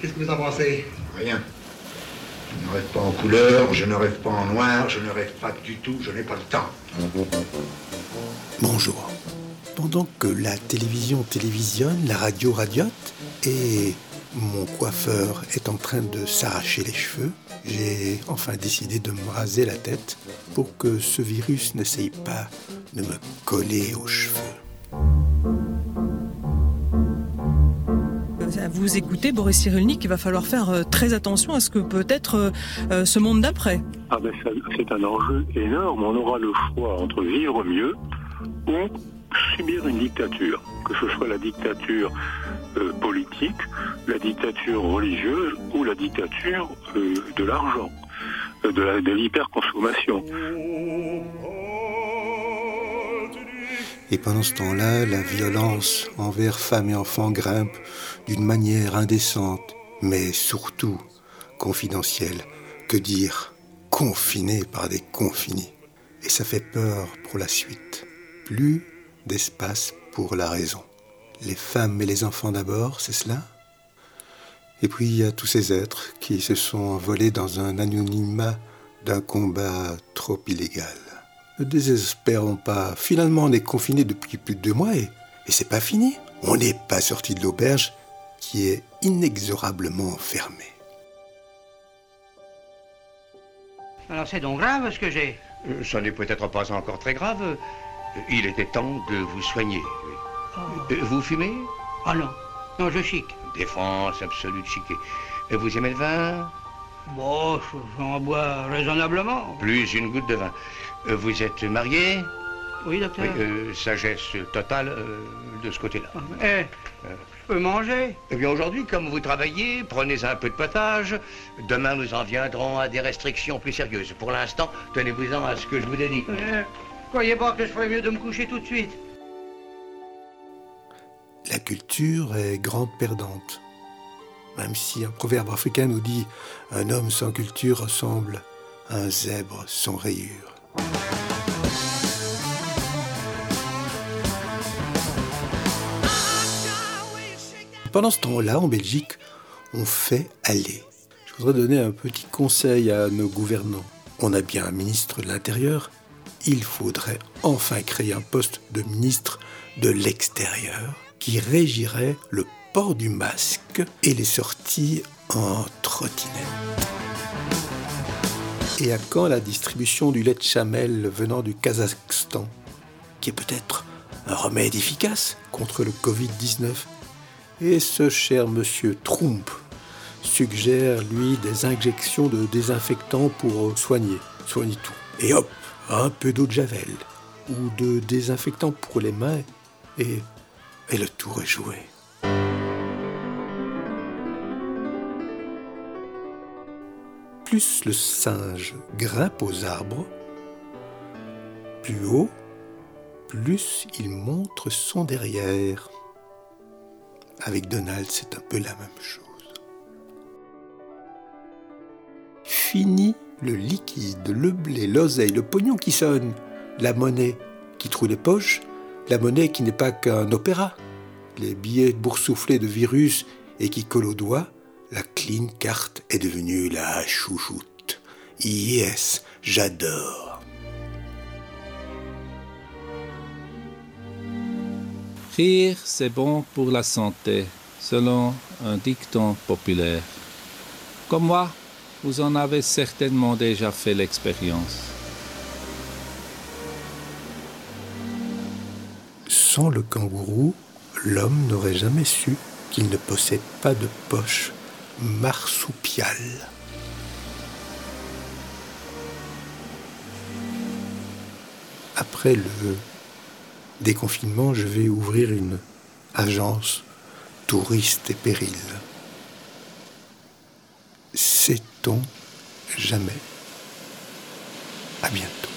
Qu'est-ce que vous en pensez? Rien. Je ne rêve pas en couleur, je ne rêve pas en noir, je ne rêve pas du tout, je n'ai pas le temps. Bonjour. Pendant que la télévision télévisionne, la radio radiote et mon coiffeur est en train de s'arracher les cheveux, j'ai enfin décidé de me raser la tête pour que ce virus n'essaye pas de me coller aux cheveux. Vous écoutez Boris Cyrulnik, il va falloir faire euh, très attention à ce que peut être euh, euh, ce monde d'après. Ah ben c'est un enjeu énorme. On aura le choix entre vivre mieux ou subir une dictature, que ce soit la dictature politique, la dictature religieuse ou la dictature de l'argent, de l'hyperconsommation. Et pendant ce temps-là, la violence envers femmes et enfants grimpe d'une manière indécente, mais surtout confidentielle. Que dire? Confiné par des confinés. Et ça fait peur pour la suite. Plus d'espace pour la raison. Les femmes et les enfants d'abord, c'est cela? Et puis il y a tous ces êtres qui se sont envolés dans un anonymat d'un combat trop illégal. Ne désespérons pas. Finalement, on est confiné depuis plus de deux mois et, et c'est pas fini. On n'est pas sorti de l'auberge qui est inexorablement fermée. Alors c'est donc grave ce que j'ai euh, Ça n'est peut-être pas encore très grave. Euh, il était temps de vous soigner. Oh. Euh, vous fumez? Ah non, non, je chic. Défense absolue de chiquer. Vous aimez le vin? Bon, j'en bois raisonnablement. Plus une goutte de vin. Euh, vous êtes marié? Oui, docteur. Euh, sagesse totale euh, de ce côté-là. Eh, je peux manger? Eh bien, aujourd'hui, comme vous travaillez, prenez un peu de potage. Demain, nous en viendrons à des restrictions plus sérieuses. Pour l'instant, tenez-vous-en à ce que je vous ai dit. Eh, croyez pas que je ferais mieux de me coucher tout de suite. La culture est grande perdante. Même si un proverbe africain nous dit un homme sans culture ressemble à un zèbre sans rayures. Pendant ce temps-là, en Belgique, on fait aller. Je voudrais donner un petit conseil à nos gouvernants. On a bien un ministre de l'Intérieur. Il faudrait enfin créer un poste de ministre de l'Extérieur qui régirait le port du masque et les sorties en trottinette. Et à quand la distribution du lait de chamel venant du Kazakhstan, qui est peut-être un remède efficace contre le Covid-19 Et ce cher monsieur Trump suggère, lui, des injections de désinfectants pour soigner, soigner tout. Et hop, un peu d'eau de javel, ou de désinfectant pour les mains, et, et le tour est joué. Plus le singe grimpe aux arbres, plus haut, plus il montre son derrière. Avec Donald, c'est un peu la même chose. Fini le liquide, le blé, l'oseille, le pognon qui sonne, la monnaie qui trouve les poches, la monnaie qui n'est pas qu'un opéra, les billets boursouflés de virus et qui collent aux doigts, la clean carte est devenue la chouchoute. Yes, j'adore. Rire, c'est bon pour la santé, selon un dicton populaire. Comme moi, vous en avez certainement déjà fait l'expérience. Sans le kangourou, l'homme n'aurait jamais su qu'il ne possède pas de poche marsupial. Après le déconfinement, je vais ouvrir une agence touriste et péril. Sait-on jamais À bientôt.